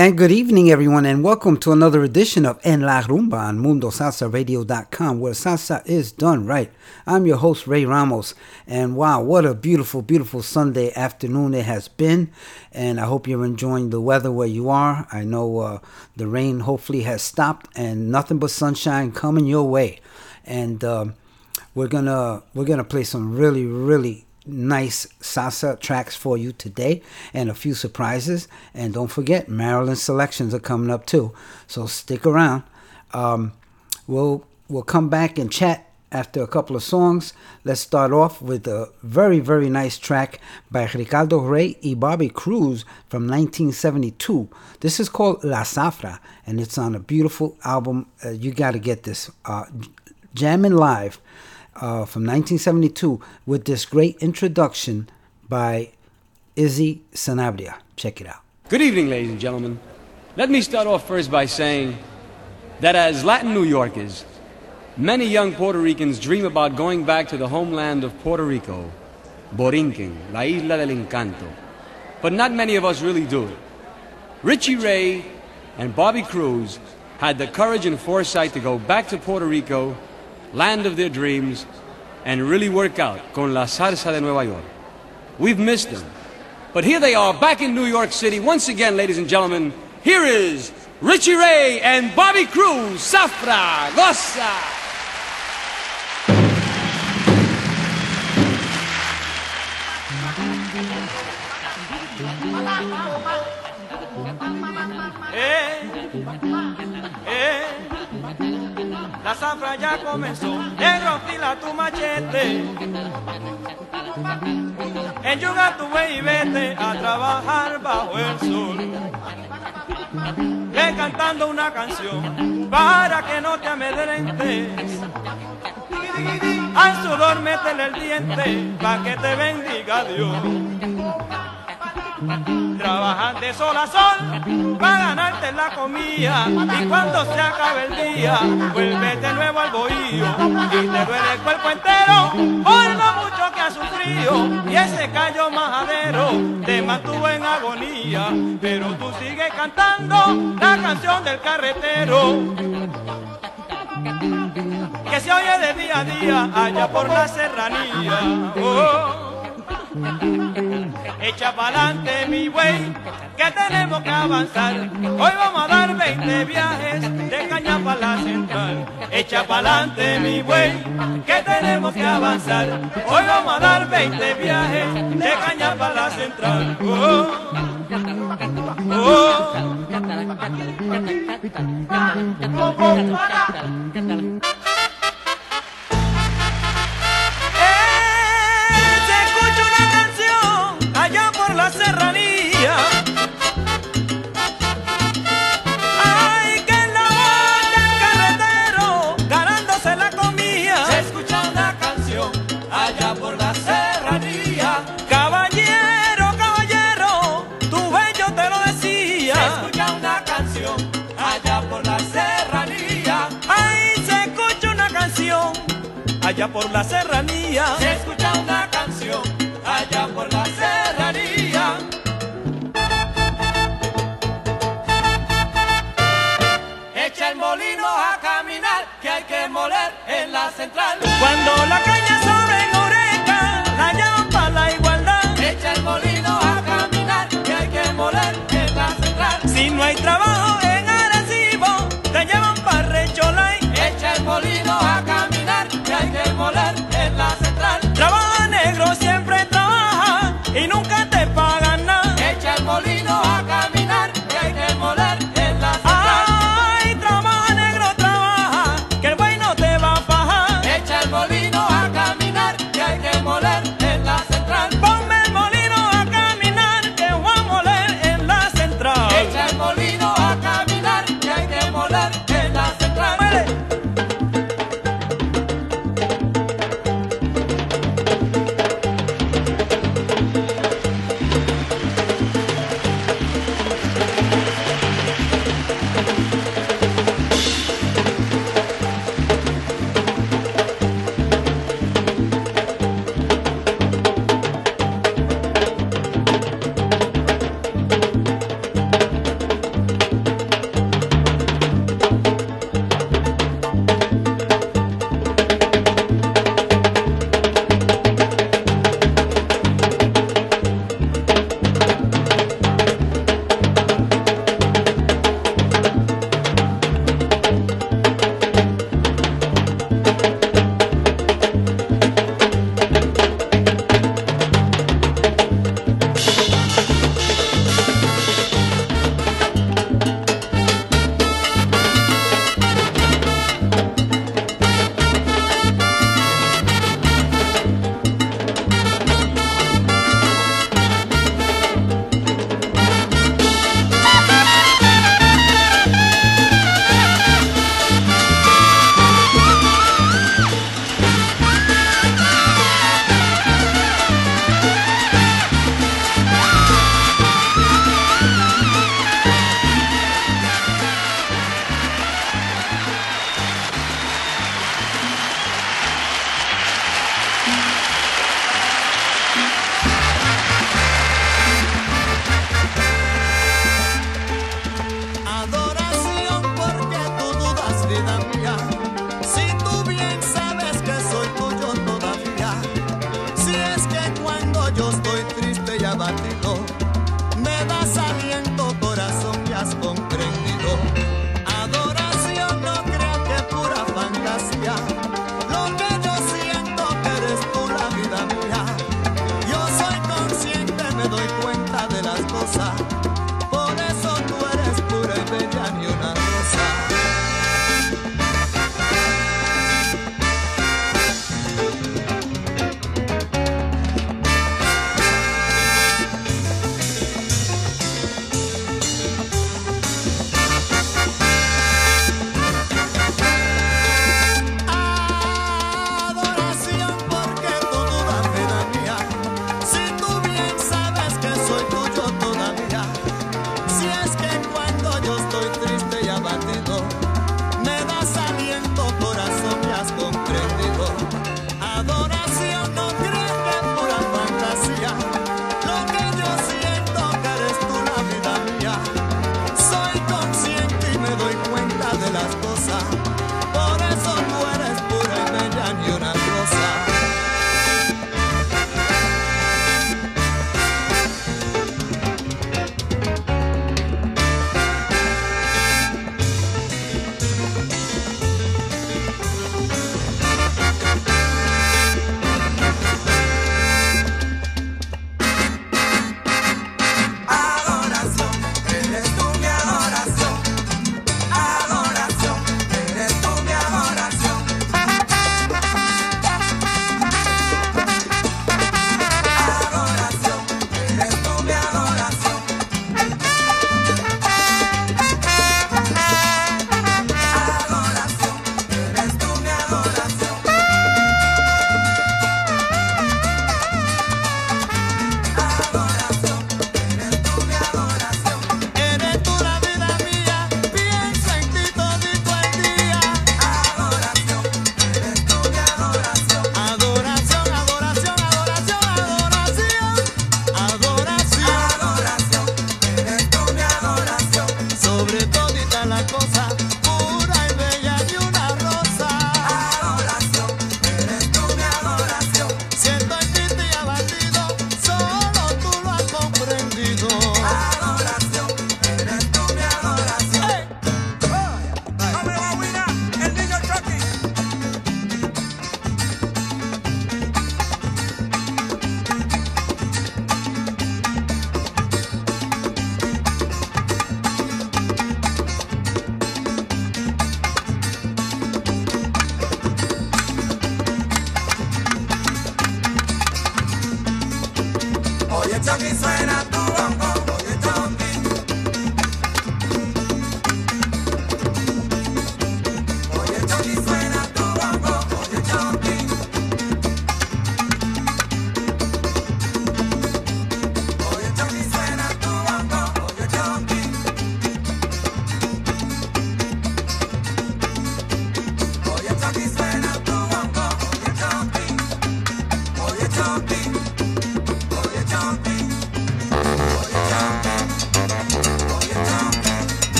And good evening, everyone, and welcome to another edition of En La Rumba on MundoSalsaRadio.com, where salsa is done right. I'm your host, Ray Ramos, and wow, what a beautiful, beautiful Sunday afternoon it has been. And I hope you're enjoying the weather where you are. I know uh, the rain hopefully has stopped, and nothing but sunshine coming your way. And um, we're gonna we're gonna play some really, really nice salsa tracks for you today and a few surprises. And don't forget, Marilyn selections are coming up too. So stick around. Um, we'll we'll come back and chat after a couple of songs. Let's start off with a very very nice track by Ricardo Rey y Bobby Cruz from 1972. This is called La Zafra, and it's on a beautiful album. Uh, you got to get this. Uh, Jamming Live uh, from 1972 with this great introduction by Izzy Sanabria. Check it out. Good evening, ladies and gentlemen. Let me start off first by saying that as Latin New Yorkers, many young Puerto Ricans dream about going back to the homeland of Puerto Rico, Borinquen, la isla del encanto. But not many of us really do. Richie Ray and Bobby Cruz had the courage and foresight to go back to Puerto Rico, land of their dreams, and really work out con la salsa de Nueva York. We've missed them. But here they are back in New York City once again, ladies and gentlemen. Here is Richie Ray and Bobby Cruz, Zafra, Goza. Eh, eh, la zafra ya comenzó, negro fila tu machete. Enjuga tu buey y vete a trabajar bajo el sol. Ven cantando una canción para que no te amedrentes. Al sudor métele el diente para que te bendiga Dios. Trabajan de sol a sol para ganarte la comida. Y cuando se acabe el día vuelves de nuevo al bohío. Y te duele el cuerpo entero por lo mucho que has sufrido. Y ese callo majadero te mantuvo en agonía. Pero tú sigues cantando la canción del carretero. Que se oye de día a día allá por la serranía. Oh. Echa pa'lante mi güey, que tenemos que avanzar. Hoy vamos a dar 20 viajes de caña para la central. Echa pa'lante mi güey, que tenemos que avanzar. Hoy vamos a dar 20 viajes de caña para la central. Oh, oh. Eh, por la serranía. Se escucha una canción allá por la serranía. Echa el molino a caminar, que hay que moler en la central. Cuando la caña sobre en oreja, la llaman para la igualdad. Echa el molino a caminar, que hay que moler en la central. Si no hay trabajo y nunca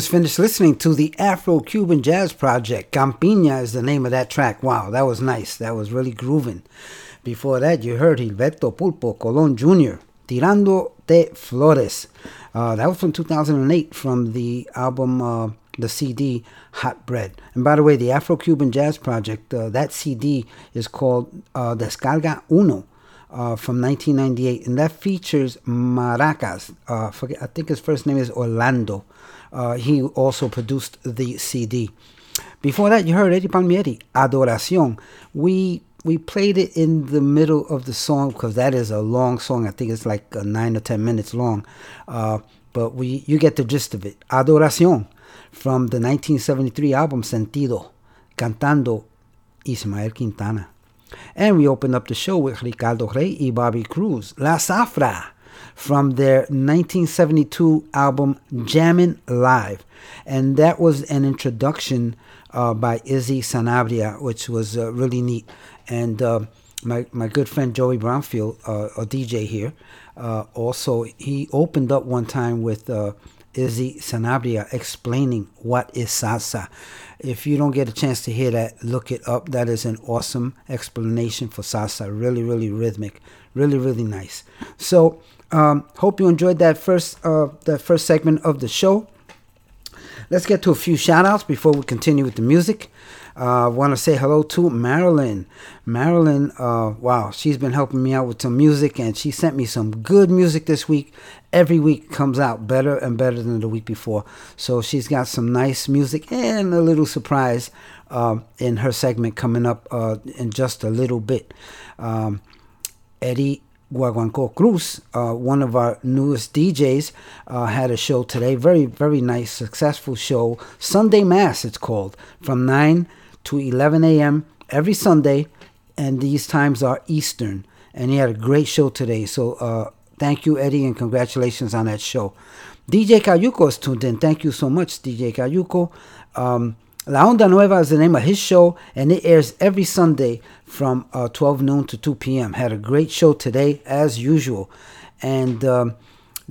just finished listening to the Afro Cuban Jazz Project. Campiña is the name of that track. Wow, that was nice. That was really grooving. Before that, you heard Gilberto Pulpo Colon Jr. Tirando de Flores. Uh, that was from 2008 from the album, uh, the CD Hot Bread. And by the way, the Afro Cuban Jazz Project, uh, that CD is called uh, Descarga Uno. Uh, from 1998, and that features Maracas. Uh, forget, I think his first name is Orlando. Uh, he also produced the CD. Before that, you heard Eddie Palmieri, Adoración. We we played it in the middle of the song because that is a long song. I think it's like uh, nine or ten minutes long. Uh, but we you get the gist of it. Adoración from the 1973 album Sentido, cantando Ismael Quintana. And we opened up the show with Ricardo Rey y Bobby Cruz, La Zafra, from their 1972 album Jammin' Live. And that was an introduction uh, by Izzy Sanabria, which was uh, really neat. And uh, my, my good friend Joey Brownfield, uh, a DJ here, uh, also, he opened up one time with uh, Izzy Sanabria explaining what is salsa. If you don't get a chance to hear that, look it up. That is an awesome explanation for salsa. Really, really rhythmic. Really, really nice. So, um, hope you enjoyed that first uh, that first segment of the show. Let's get to a few shout outs before we continue with the music. I uh, want to say hello to Marilyn. Marilyn, uh, wow, she's been helping me out with some music and she sent me some good music this week. Every week comes out better and better than the week before. So she's got some nice music and a little surprise uh, in her segment coming up uh, in just a little bit. Um, Eddie Guaguanco Cruz, uh, one of our newest DJs, uh, had a show today. Very, very nice, successful show. Sunday Mass, it's called, from 9 to 11 a.m. every Sunday, and these times are Eastern. And he had a great show today. So uh, thank you, Eddie, and congratulations on that show. DJ Cayuco is tuned in. Thank you so much, DJ Cayuco. Um, La Onda Nueva is the name of his show, and it airs every Sunday from uh, 12 noon to 2 p.m. Had a great show today, as usual. And um,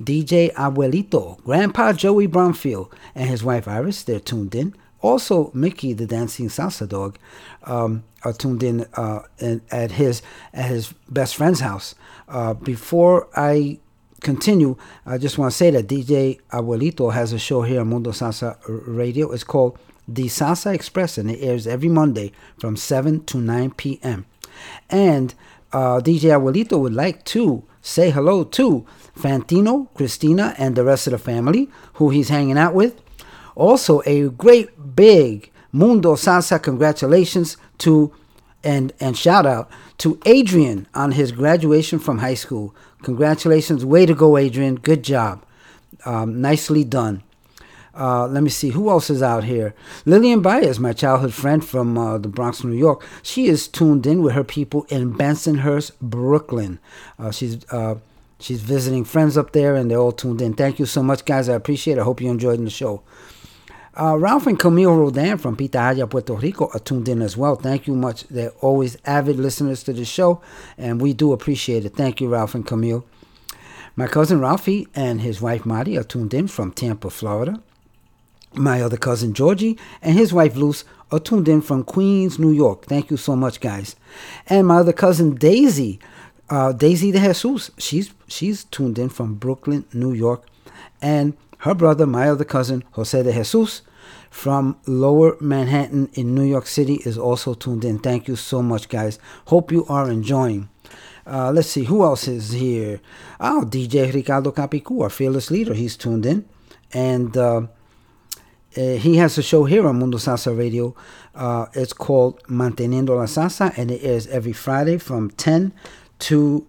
DJ Abuelito, Grandpa Joey Brownfield, and his wife Iris, they're tuned in. Also, Mickey, the dancing salsa dog, um, are tuned in, uh, in, at his at his best friend's house. Uh, before I continue, I just want to say that DJ Abuelito has a show here on Mundo Salsa Radio. It's called The Salsa Express, and it airs every Monday from 7 to 9 p.m. And uh, DJ Abuelito would like to say hello to Fantino, Christina, and the rest of the family who he's hanging out with. Also, a great big Mundo Salsa congratulations to and and shout out to Adrian on his graduation from high school. Congratulations, way to go, Adrian. Good job, um, nicely done. Uh, let me see who else is out here. Lillian Baez, my childhood friend from uh, the Bronx, New York. She is tuned in with her people in Bensonhurst, Brooklyn. Uh, she's uh, she's visiting friends up there, and they're all tuned in. Thank you so much, guys. I appreciate it. I hope you enjoyed the show. Uh, Ralph and Camille Rodan from Pitaya, Puerto Rico are tuned in as well. Thank you much. They're always avid listeners to the show, and we do appreciate it. Thank you, Ralph and Camille. My cousin Ralphie and his wife Marty are tuned in from Tampa, Florida. My other cousin Georgie and his wife Luce are tuned in from Queens, New York. Thank you so much, guys. And my other cousin Daisy, uh, Daisy de Jesus, she's she's tuned in from Brooklyn, New York, and her brother, my other cousin Jose de Jesus, from Lower Manhattan in New York City, is also tuned in. Thank you so much, guys. Hope you are enjoying. Uh, let's see who else is here. Oh, DJ Ricardo Capicu, our fearless leader, he's tuned in, and. Uh, uh, he has a show here on Mundo Salsa Radio. Uh, it's called Manteniendo la Salsa, and it airs every Friday from 10 to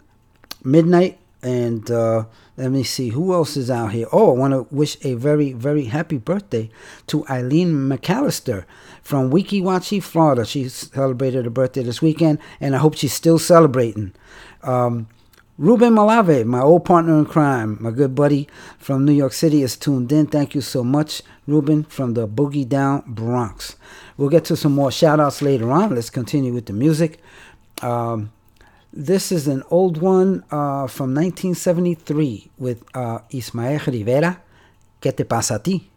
midnight. And uh, let me see who else is out here. Oh, I want to wish a very, very happy birthday to Eileen McAllister from Weeki Wachee, Florida. She celebrated her birthday this weekend, and I hope she's still celebrating. Um, Ruben Malave, my old partner in crime, my good buddy from New York City, is tuned in. Thank you so much, Ruben, from the Boogie Down Bronx. We'll get to some more shout outs later on. Let's continue with the music. Um, this is an old one uh, from 1973 with uh, Ismael Rivera. ¿Qué te pasa a ti?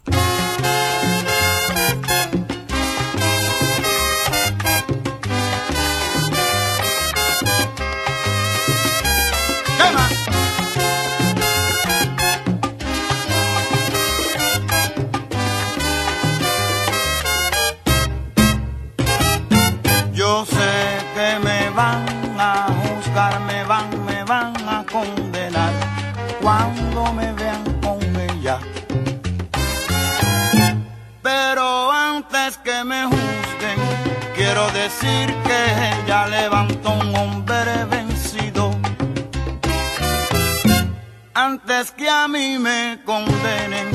Decir que ella levantó un hombre vencido. Antes que a mí me condenen,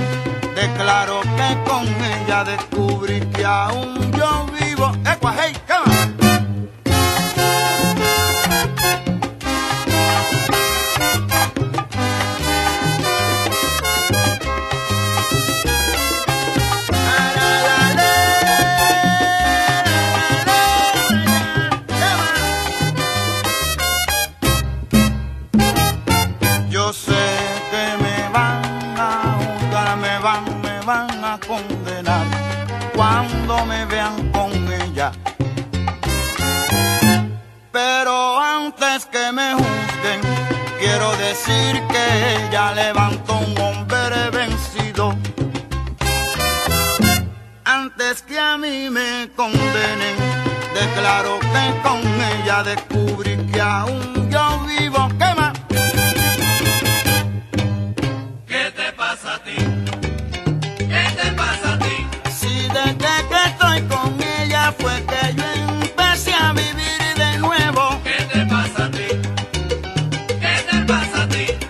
declaro que con ella descubrí que aún yo vivo. ¡Ecua, hey, quiero decir que ella levantó un hombre vencido. Antes que a mí me condenen, declaro que con ella descubrí que aún yo vivo. ¿Qué más? ¿Qué te pasa a ti? ¿Qué te pasa a ti? Si desde que estoy con ella fue que yo Yeah.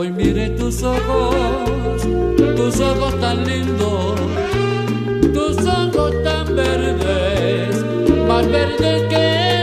Hoy miré tus ojos, tus ojos tan lindos, tus ojos tan verdes, más verdes que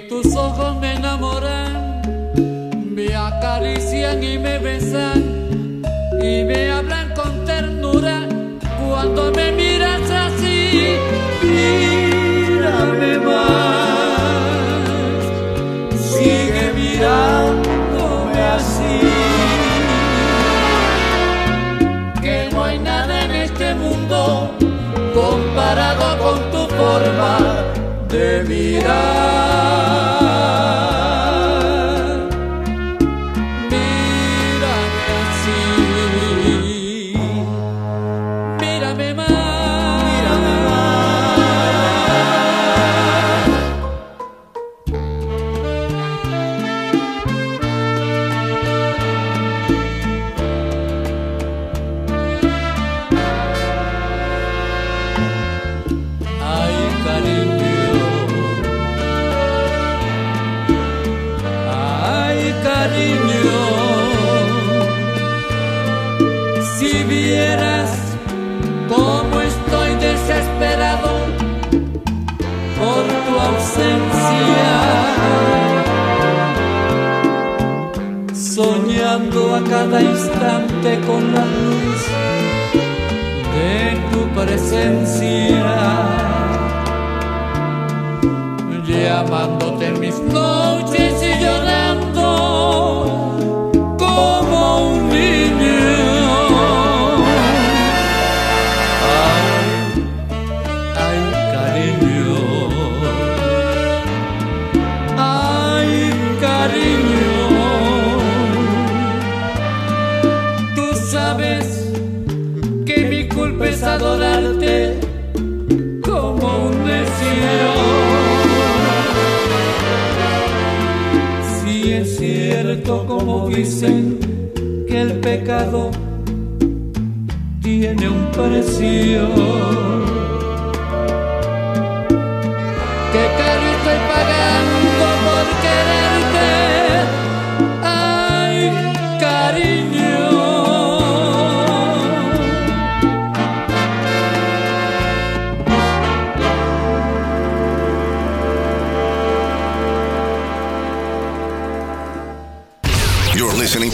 que tus ojos me enamoran, me acarician y me besan y me hablan con ternura cuando me miras así. Mírame más, sigue mirándome así. Que no hay nada en este mundo comparado con tu forma de mirar. Con la luz de tu presencia, llamándote en mis noches cierto como dicen que el pecado tiene un precio.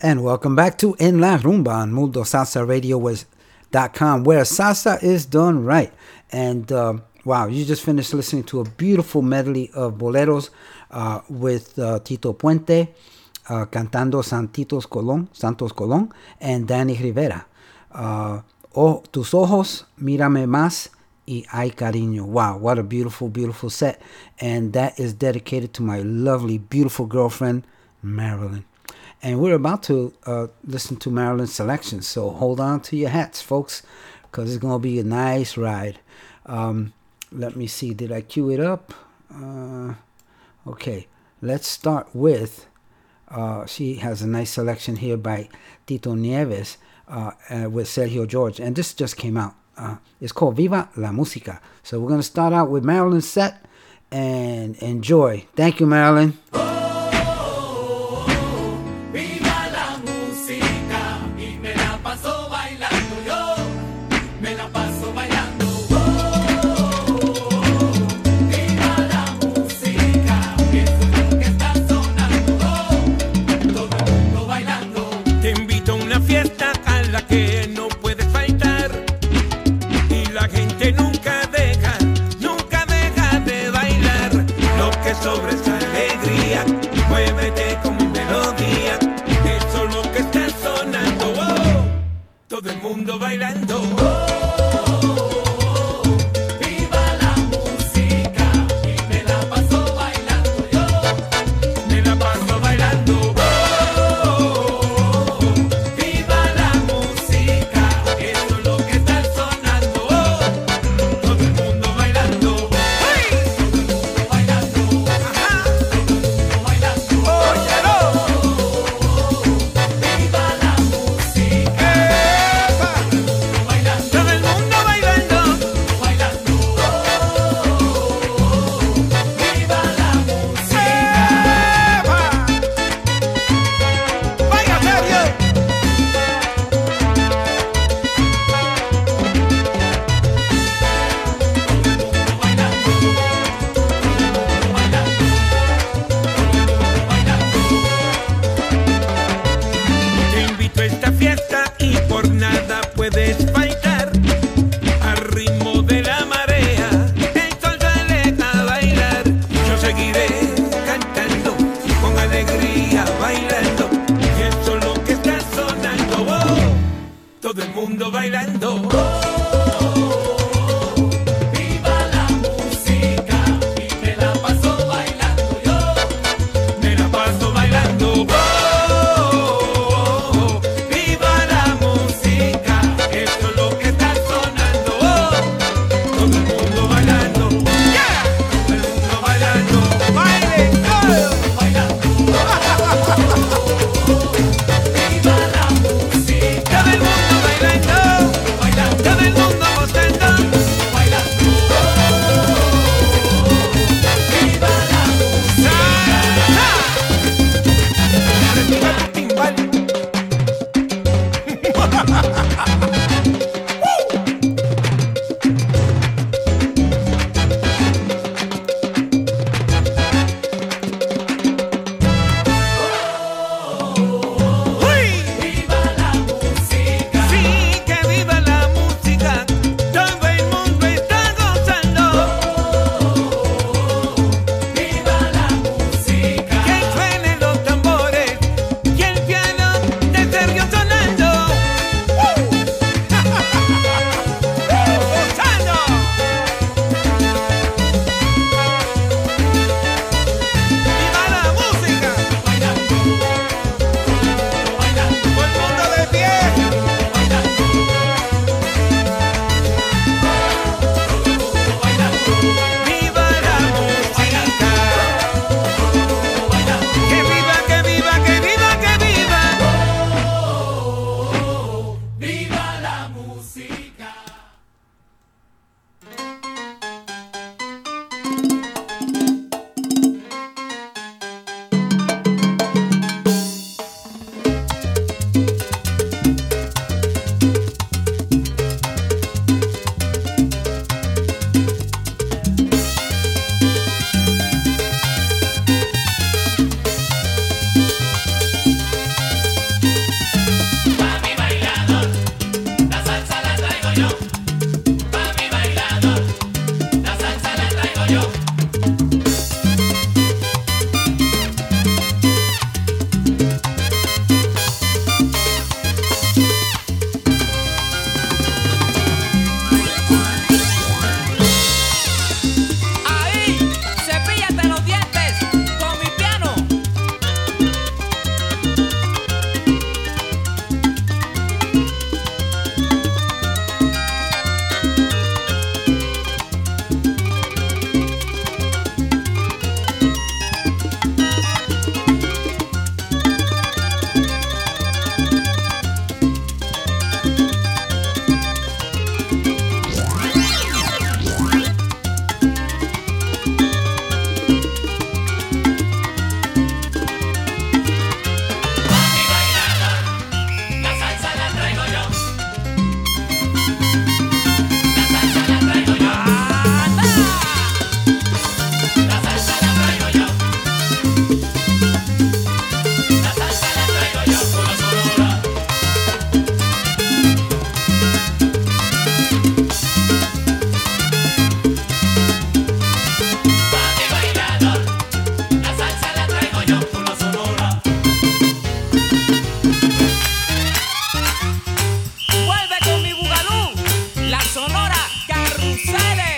And welcome back to En La Rumba on MundoSalsaRadio.com, where salsa is done right. And uh, wow, you just finished listening to a beautiful medley of boleros uh, with uh, Tito Puente uh, cantando Santitos Colón, Santos Colón, and Danny Rivera. Uh, oh, tus ojos, mírame más. Y Ay Cariño. Wow, what a beautiful, beautiful set. And that is dedicated to my lovely, beautiful girlfriend, Marilyn. And we're about to uh, listen to Marilyn's selection. So hold on to your hats, folks, because it's going to be a nice ride. Um, let me see. Did I cue it up? Uh, okay, let's start with. Uh, she has a nice selection here by Tito Nieves uh, uh, with Sergio George, and this just came out. Uh, it's called Viva la Música. So we're gonna start out with Marilyn's set and enjoy. Thank you, Marilyn. Baby. silent.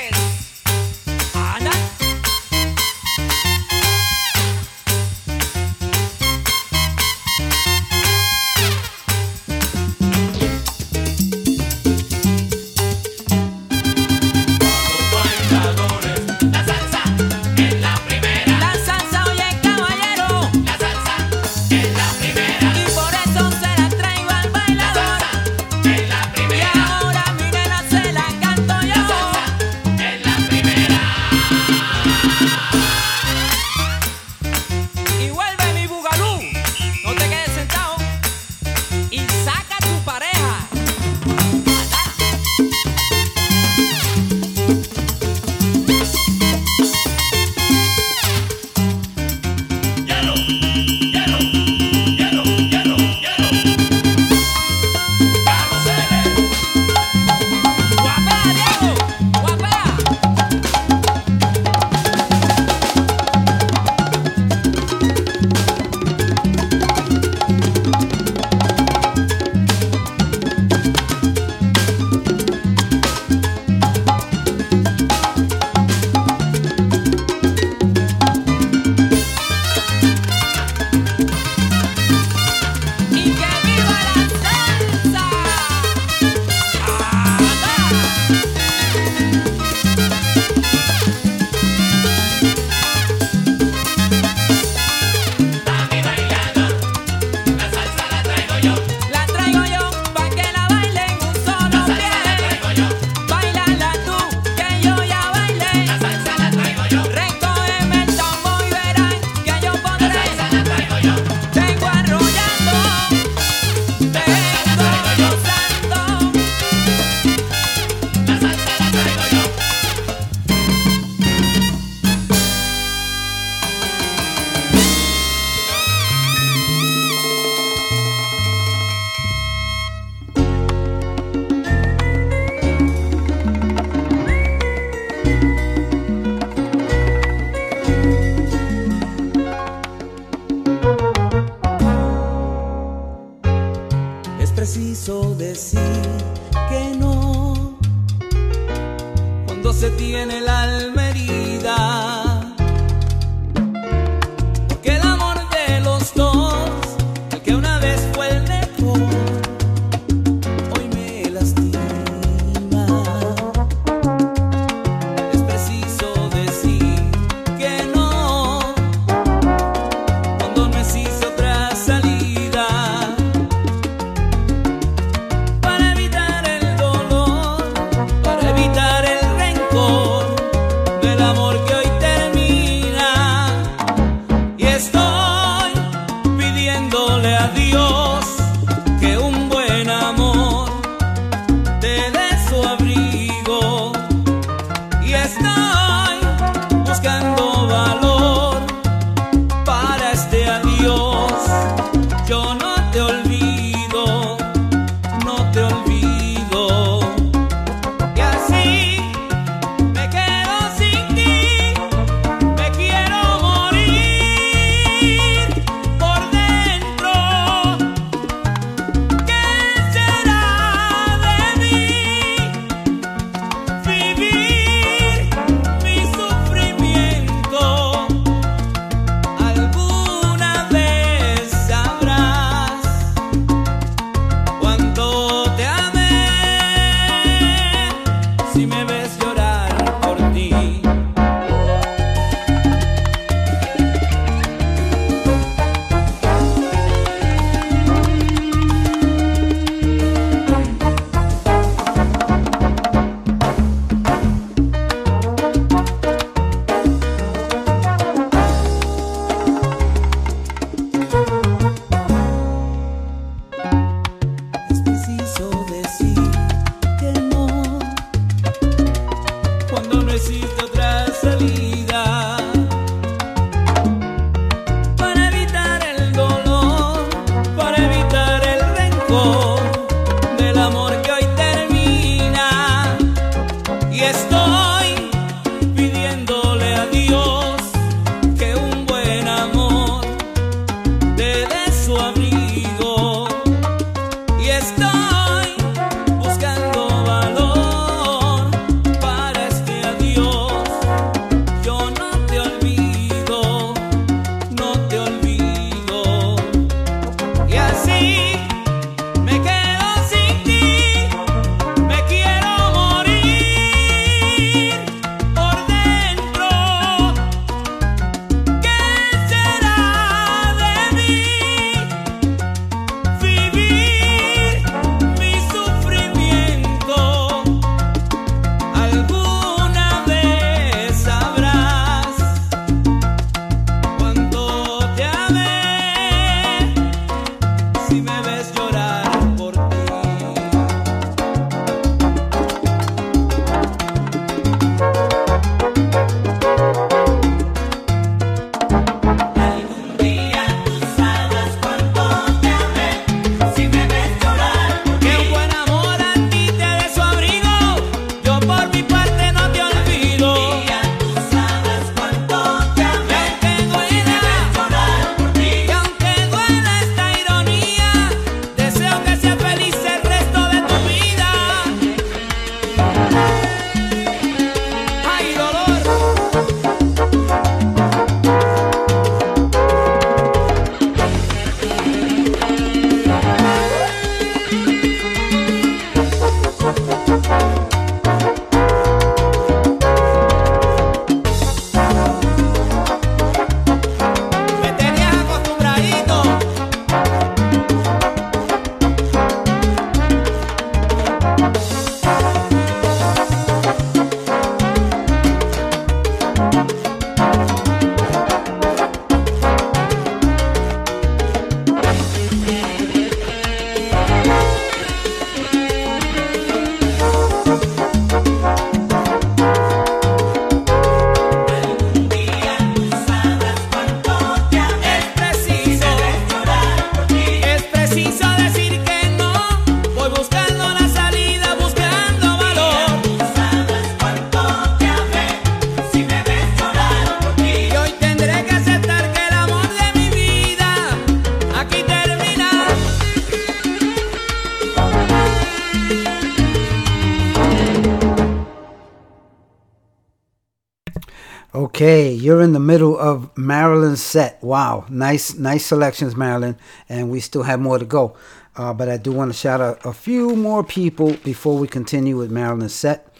You're in the middle of Marilyn's set. Wow, nice, nice selections, Marilyn, and we still have more to go. Uh, but I do want to shout out a few more people before we continue with Marilyn's set.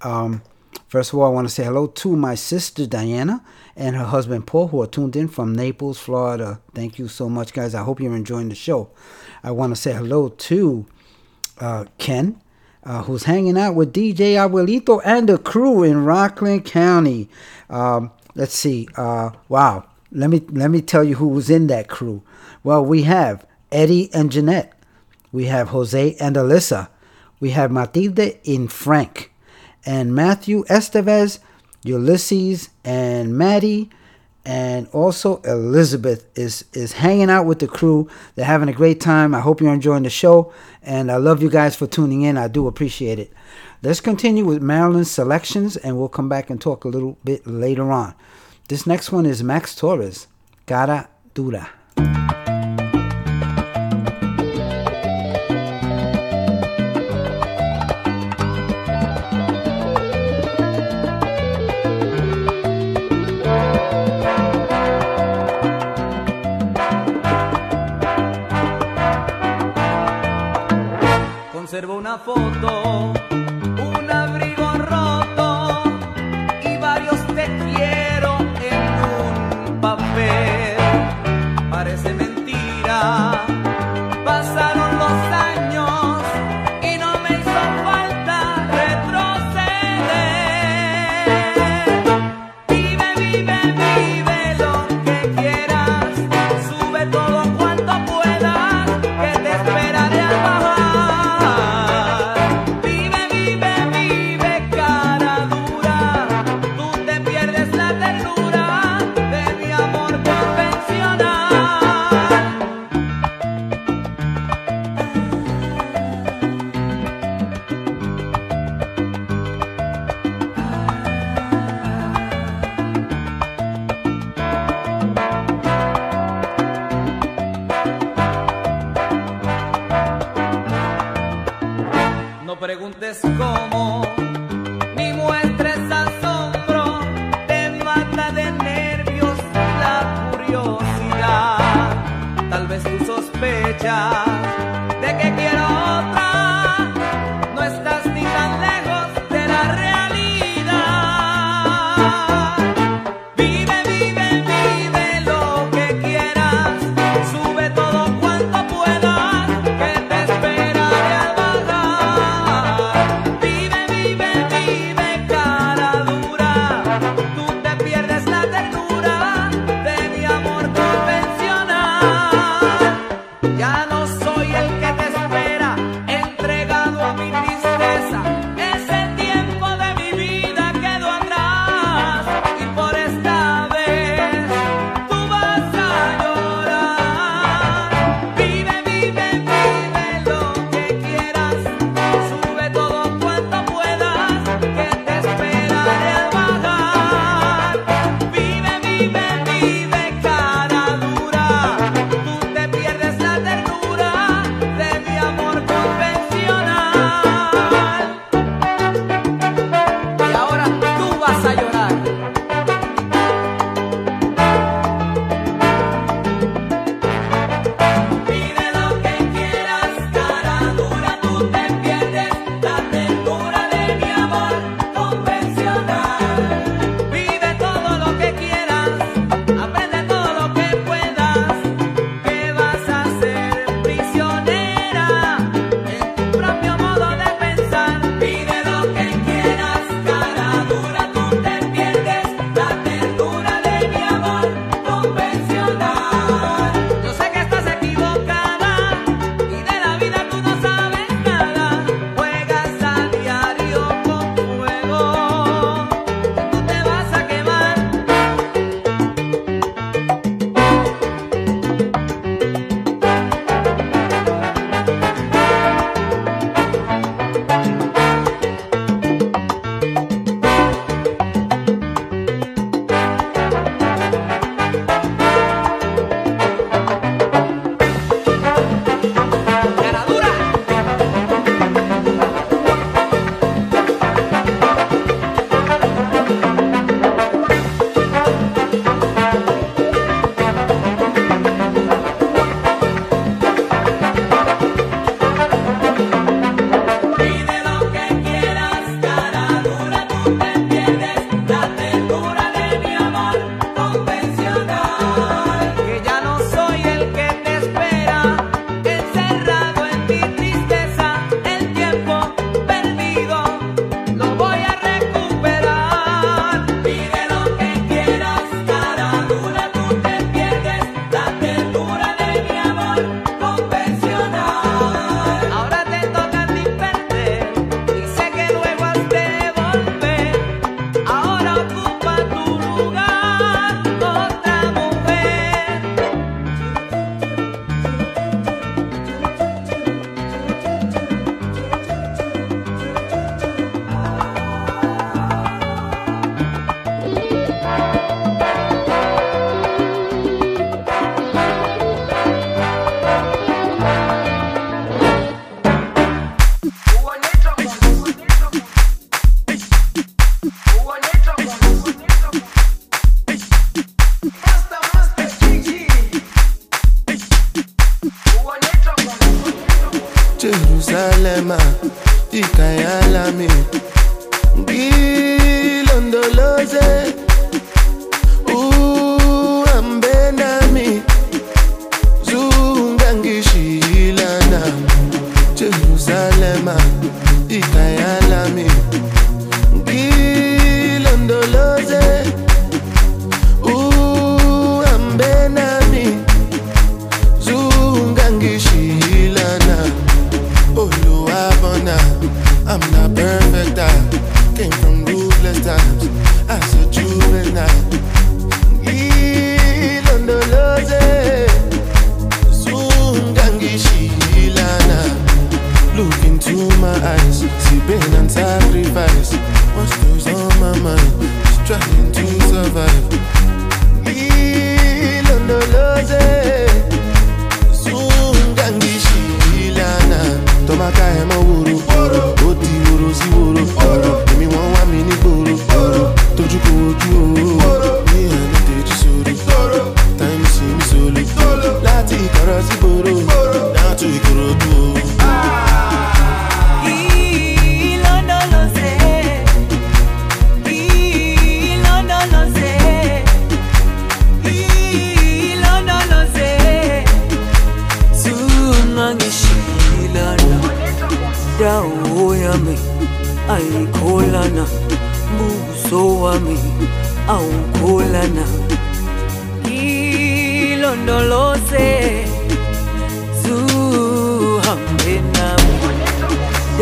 Um, first of all, I want to say hello to my sister Diana and her husband Paul, who are tuned in from Naples, Florida. Thank you so much, guys. I hope you're enjoying the show. I want to say hello to uh, Ken, uh, who's hanging out with DJ Abuelito and the crew in Rockland County. Um, let's see. Uh, wow. Let me let me tell you who was in that crew. Well, we have Eddie and Jeanette. We have Jose and Alyssa. We have Matilde and Frank. And Matthew Estevez, Ulysses, and Maddie. And also Elizabeth is, is hanging out with the crew. They're having a great time. I hope you're enjoying the show. And I love you guys for tuning in. I do appreciate it. Let's continue with Marilyn's selections and we'll come back and talk a little bit later on. This next one is Max Torres, Cara Dura. Conservo una foto,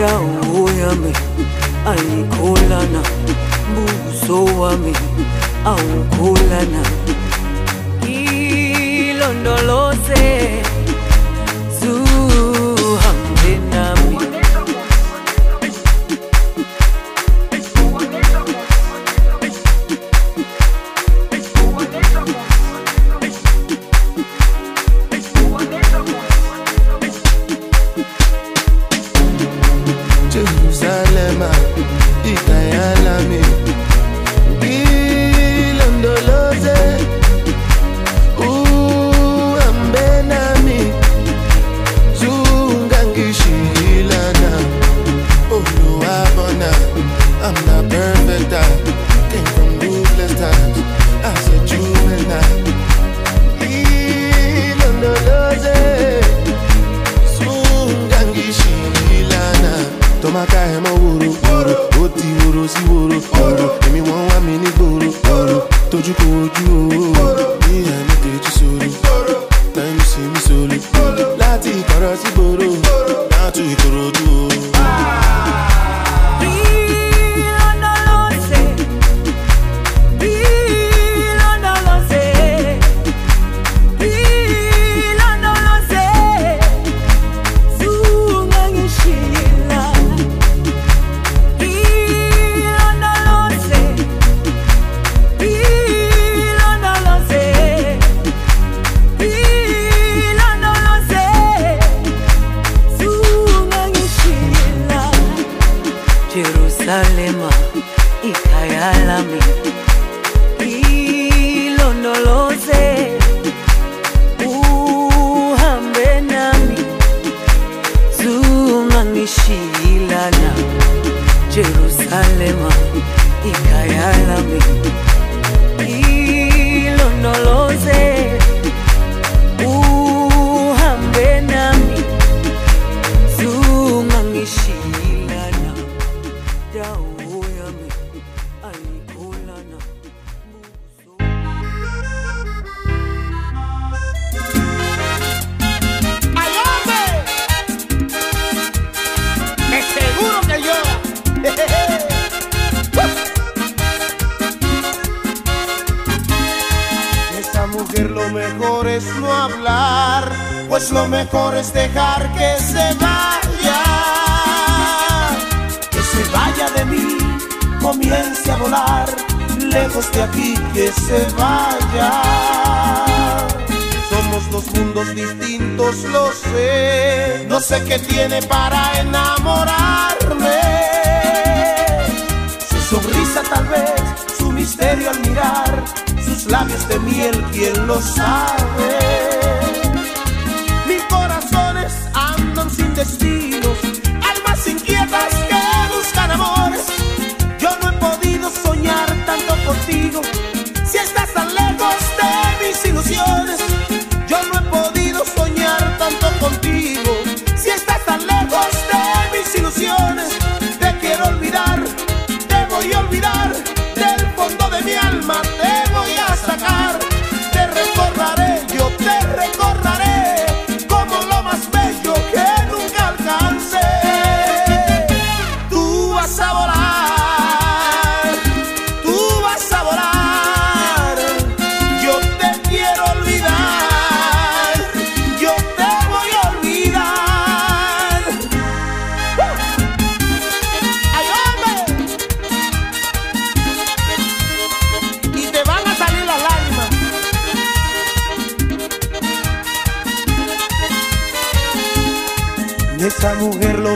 dawo yami ayikholana buso wami awukholana ilondoloze,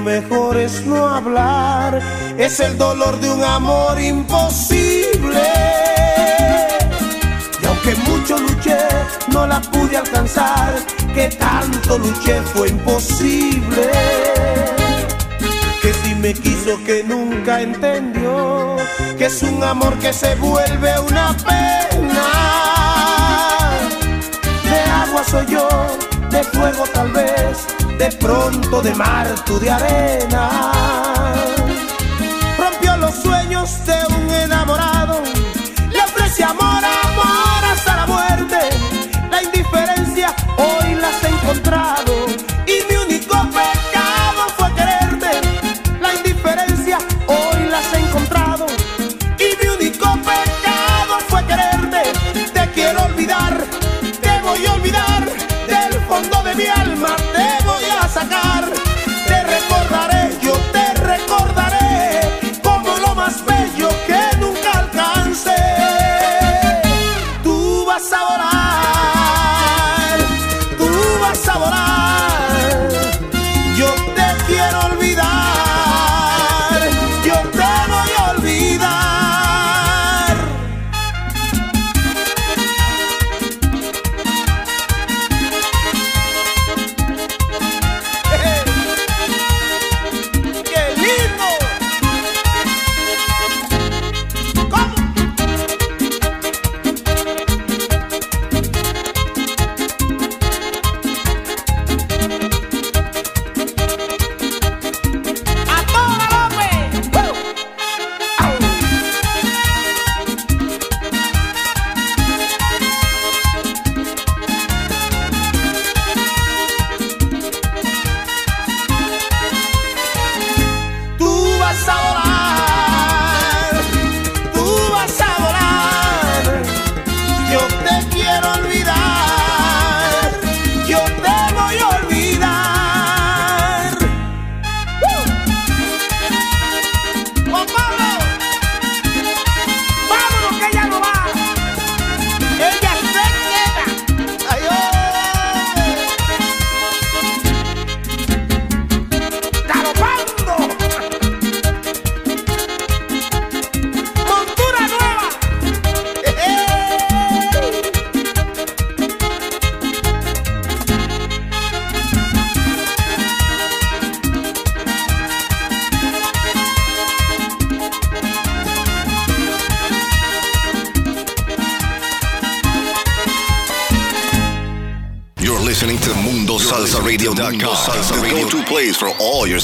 mejor es no hablar, es el dolor de un amor imposible. Y aunque mucho luché, no la pude alcanzar, que tanto luché fue imposible. Que si me quiso que nunca entendió, que es un amor que se vuelve una pena. De agua soy yo, de fuego tal vez, de pronto de mar tú de arena.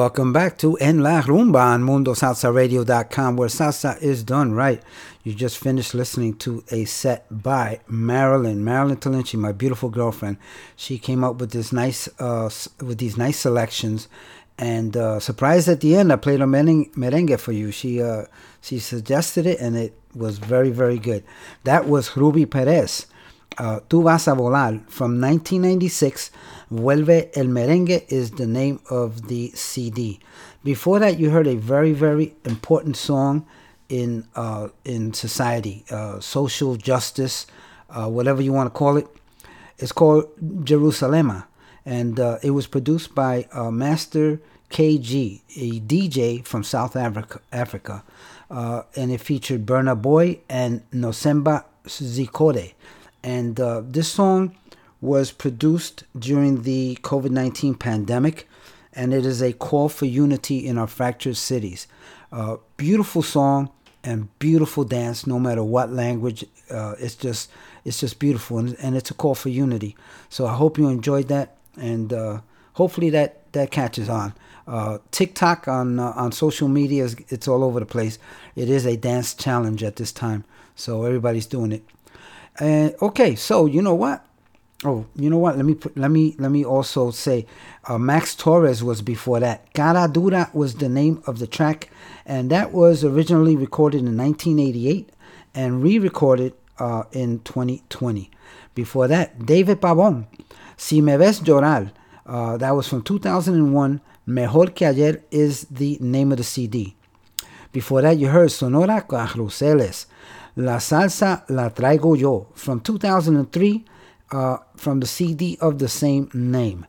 Welcome back to En La Rumba on MundoSalsaRadio.com, where salsa is done right. You just finished listening to a set by Marilyn, Marilyn Talinci, my beautiful girlfriend. She came up with this nice, uh, with these nice selections, and uh, surprised at the end, I played a merengue, for you. She, uh, she suggested it, and it was very, very good. That was Ruby Perez uh, Tú vas a volar from 1996. Vuelve el merengue is the name of the CD. Before that, you heard a very, very important song in uh, in society, uh, social justice, uh, whatever you want to call it. It's called Jerusalema, and uh, it was produced by uh, Master KG, a DJ from South Africa, Africa, uh, and it featured Burna Boy and Nomcebo Zikode. And uh, this song was produced during the COVID 19 pandemic, and it is a call for unity in our fractured cities. Uh, beautiful song and beautiful dance, no matter what language. Uh, it's just it's just beautiful, and, and it's a call for unity. So I hope you enjoyed that, and uh, hopefully that that catches on. Uh, TikTok on uh, on social media is it's all over the place. It is a dance challenge at this time, so everybody's doing it. And okay, so you know what? Oh, you know what? Let me put, let me let me also say, uh, Max Torres was before that. Cara Dura was the name of the track, and that was originally recorded in 1988 and re-recorded uh, in 2020. Before that, David Pavón, Si me ves llorar, uh, that was from 2001. Mejor que ayer is the name of the CD. Before that, you heard Sonora Carruseles. La Salsa La Traigo Yo from 2003 uh, from the CD of the same name.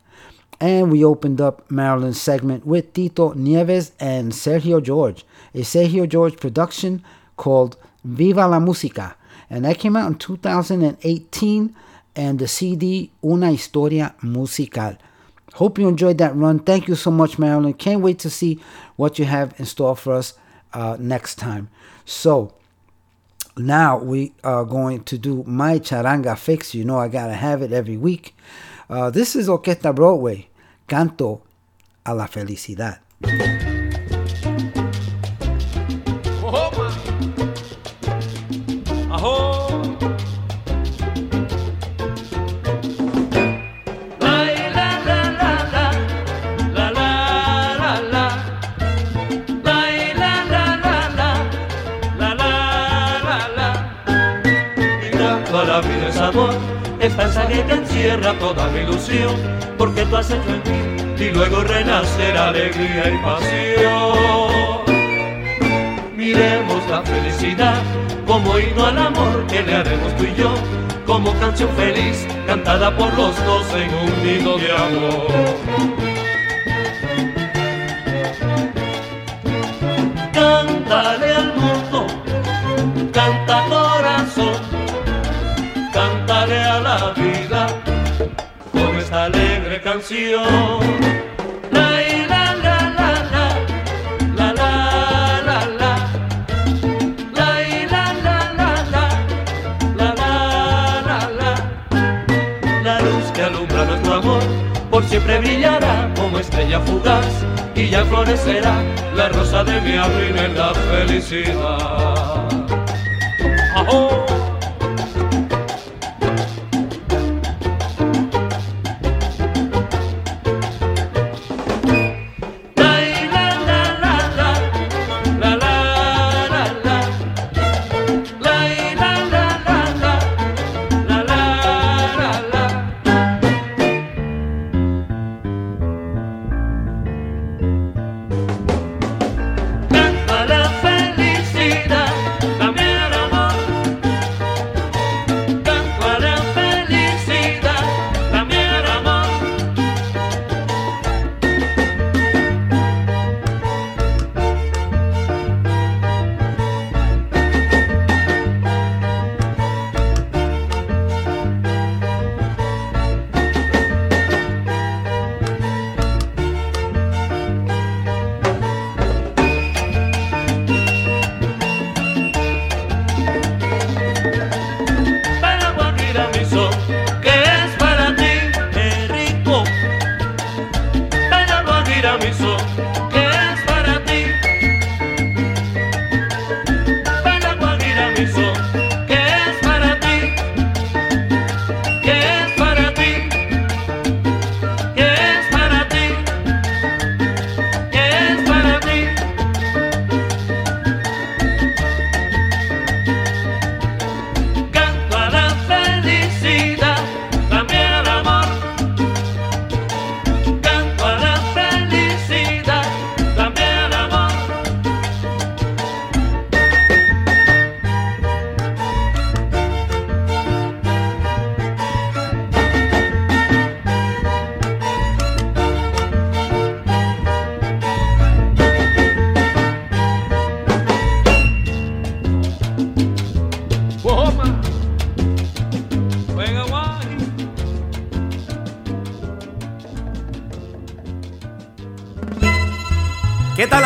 And we opened up Marilyn's segment with Tito Nieves and Sergio George, a Sergio George production called Viva la Música. And that came out in 2018 and the CD Una Historia Musical. Hope you enjoyed that run. Thank you so much, Marilyn. Can't wait to see what you have in store for us uh, next time. So, now we are going to do my charanga fix. You know I gotta have it every week. Uh, this is Orquesta Broadway. Canto a la felicidad. Es que encierra toda mi ilusión porque tú has hecho en mí y luego renacer alegría y pasión Miremos la felicidad como himno al amor que le haremos tú y yo, como canción feliz cantada por los dos en un nido de amor. Cántale al mundo, canta corazón, cantaré a la vida con esta alegre canción. siempre brillará como estrella fugaz y ya florecerá la rosa de mi abril en la felicidad.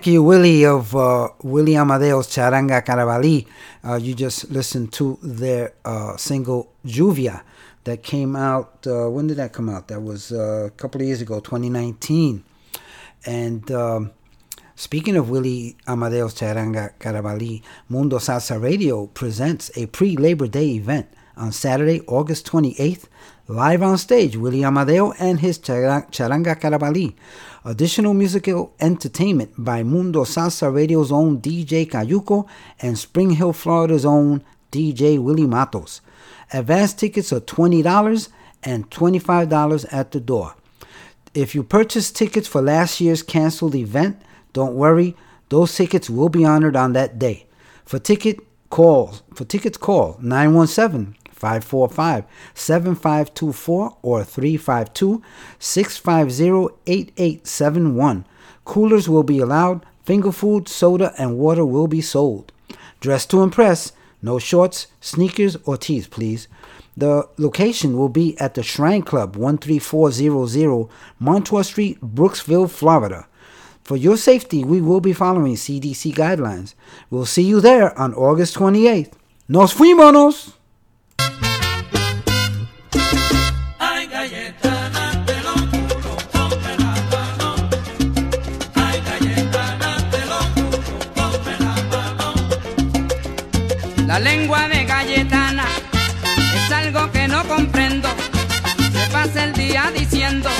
Thank you, Willie of uh, Willie Amadeo's Charanga Carabalí. Uh, you just listened to their uh, single Juvia that came out. Uh, when did that come out? That was uh, a couple of years ago, 2019. And um, speaking of Willie Amadeo's Charanga Carabalí, Mundo Salsa Radio presents a pre Labor Day event on Saturday, August 28th. Live on stage, Willie Amadeo and his Charanga Carabalí Additional musical entertainment by Mundo Salsa Radio's own DJ Cayuco and Spring Hill, Florida's own DJ Willie Matos. Advance tickets are $20 and $25 at the door. If you purchase tickets for last year's canceled event, don't worry, those tickets will be honored on that day. For ticket calls, for tickets call 917 545 7524 or 352 650 8871. Coolers will be allowed, finger food, soda, and water will be sold. Dress to impress, no shorts, sneakers, or tees, please. The location will be at the Shrine Club, 13400 Montour Street, Brooksville, Florida. For your safety, we will be following CDC guidelines. We'll see you there on August 28th. Nos fuimos! bailando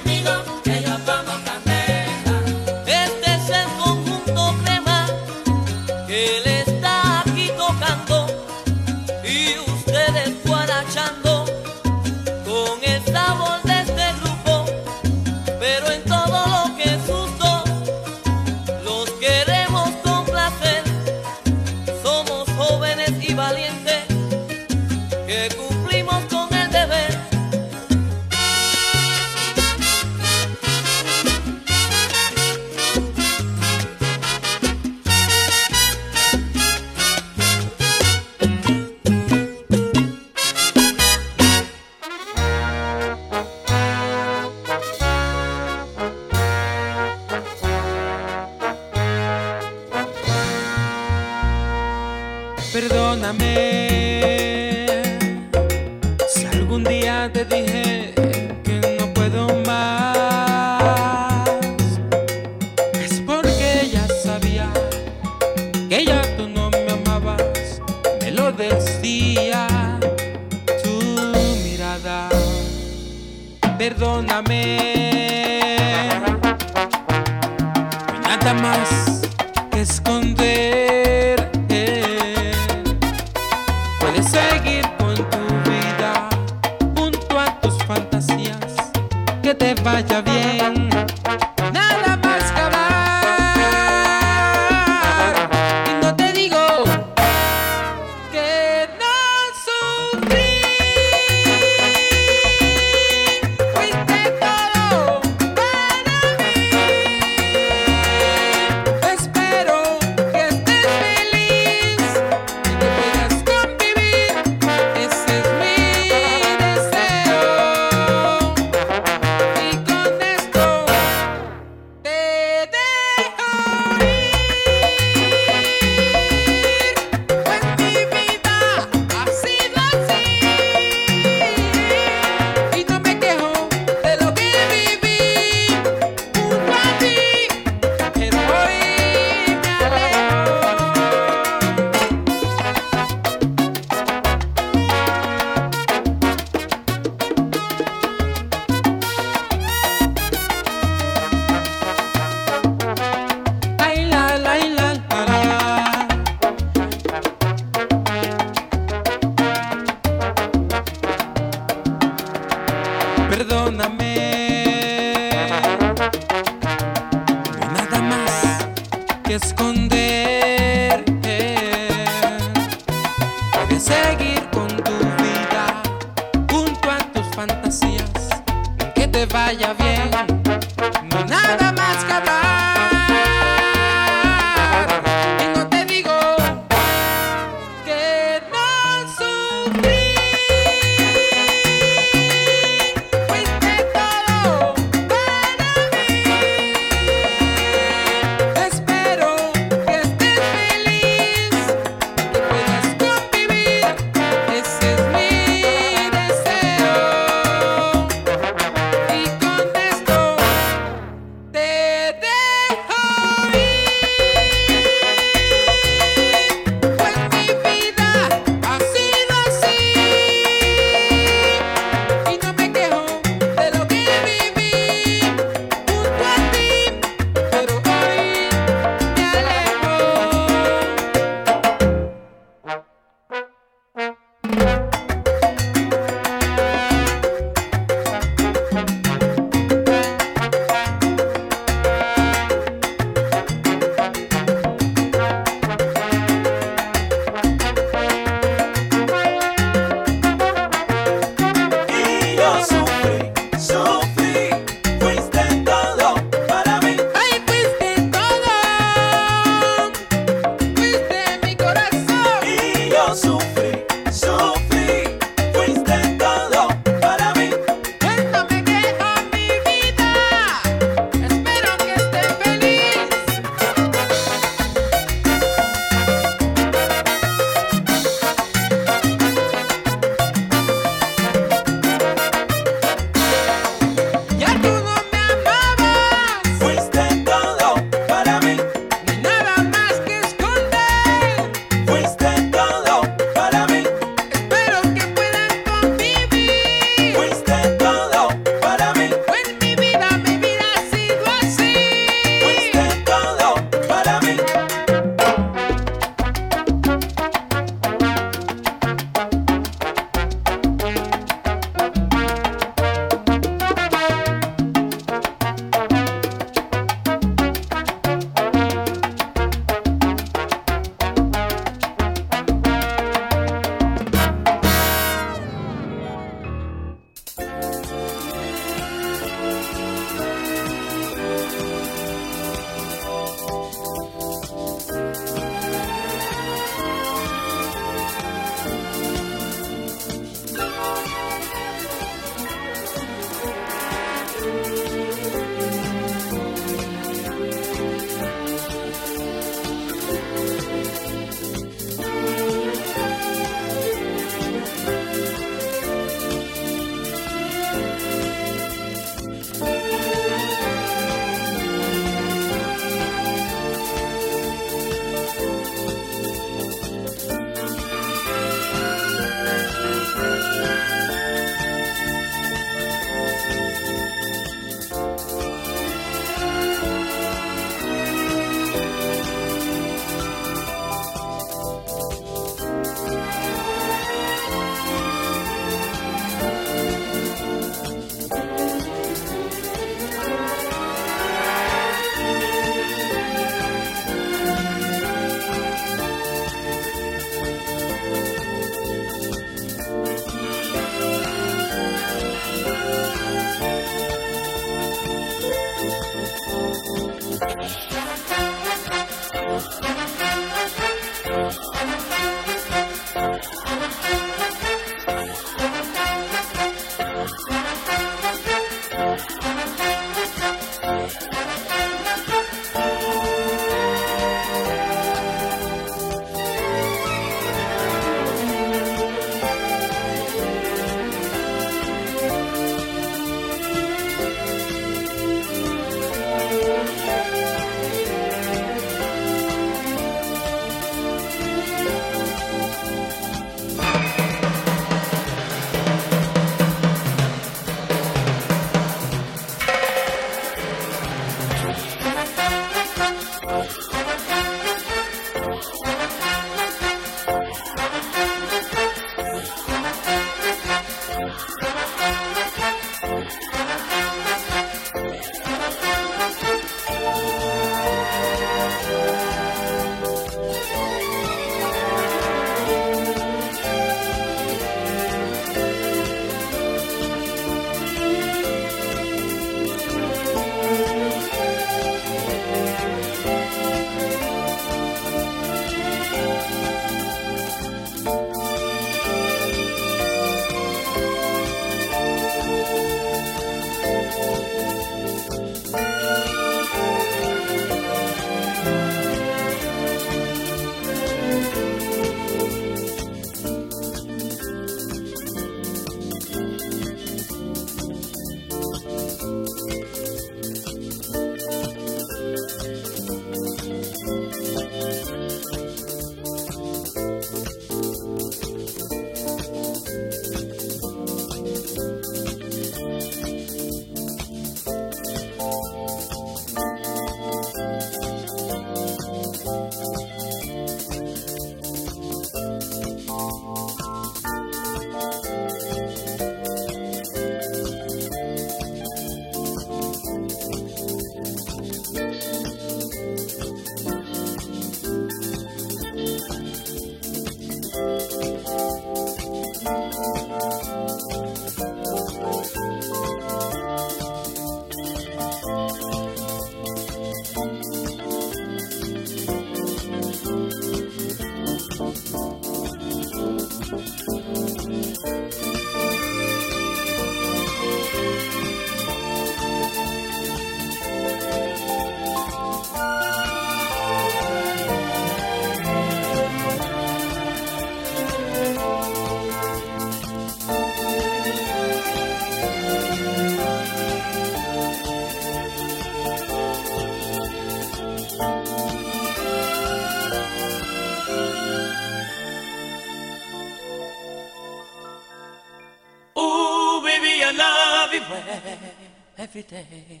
day.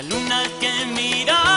La luna que mirando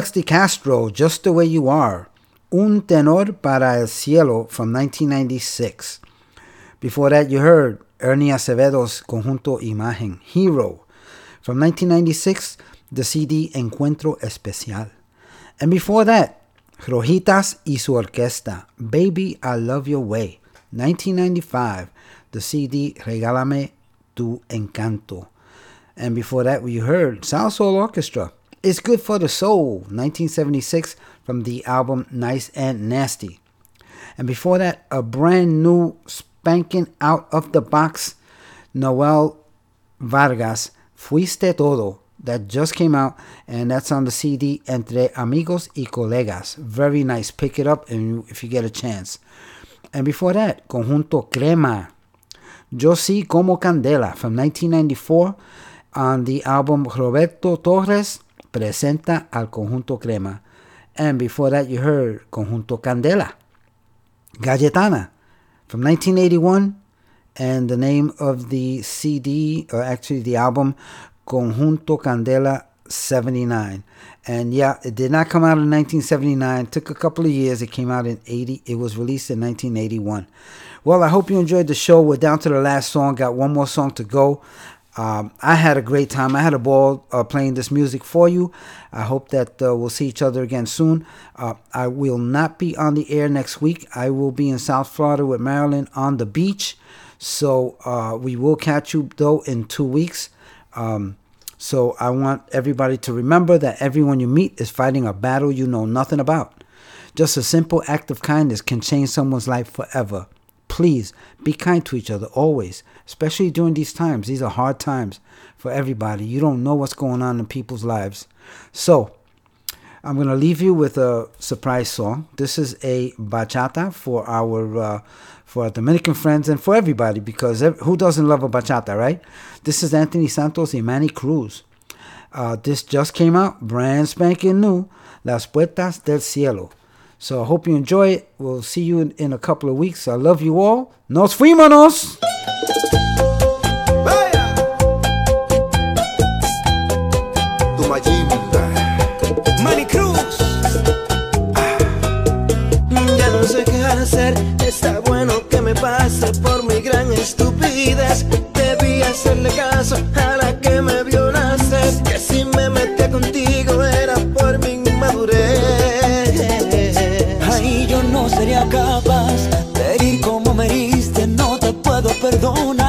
Alex D'Castro, Just the Way You Are, Un Tenor para el Cielo from 1996. Before that, you heard Ernie Acevedo's Conjunto Imagen, Hero from 1996, the CD Encuentro Especial. And before that, Rojitas y su Orquesta, Baby I Love Your Way, 1995, the CD Regálame tu Encanto. And before that, we heard Salsoul Orchestra it's Good for the Soul, 1976, from the album Nice and Nasty. And before that, a brand new spanking out of the box, Noel Vargas, Fuiste Todo, that just came out, and that's on the CD Entre Amigos y Colegas. Very nice. Pick it up and if you get a chance. And before that, Conjunto Crema, Yo Si Como Candela, from 1994, on the album Roberto Torres presenta al Conjunto Crema. And before that, you heard Conjunto Candela. Galletana from 1981 and the name of the CD, or actually the album, Conjunto Candela 79. And yeah, it did not come out in 1979. It took a couple of years. It came out in 80. It was released in 1981. Well, I hope you enjoyed the show. We're down to the last song. Got one more song to go. Um, I had a great time. I had a ball uh, playing this music for you. I hope that uh, we'll see each other again soon. Uh, I will not be on the air next week. I will be in South Florida with Marilyn on the beach. So uh, we will catch you though in two weeks. Um, so I want everybody to remember that everyone you meet is fighting a battle you know nothing about. Just a simple act of kindness can change someone's life forever. Please be kind to each other always, especially during these times. These are hard times for everybody. You don't know what's going on in people's lives. So, I'm going to leave you with a surprise song. This is a bachata for our uh, for our Dominican friends and for everybody because ev- who doesn't love a bachata, right? This is Anthony Santos y Manny Cruz. Uh, this just came out, brand spanking new, Las Puertas del Cielo. So I hope you enjoy it. We'll see you in, in a couple of weeks. I love you all. Nos fuimos. Ah. Hacer, está bueno que me pase por mi gran estupidez. Debí hacerle caso a sería capaz de herir como me heriste, no te puedo perdonar.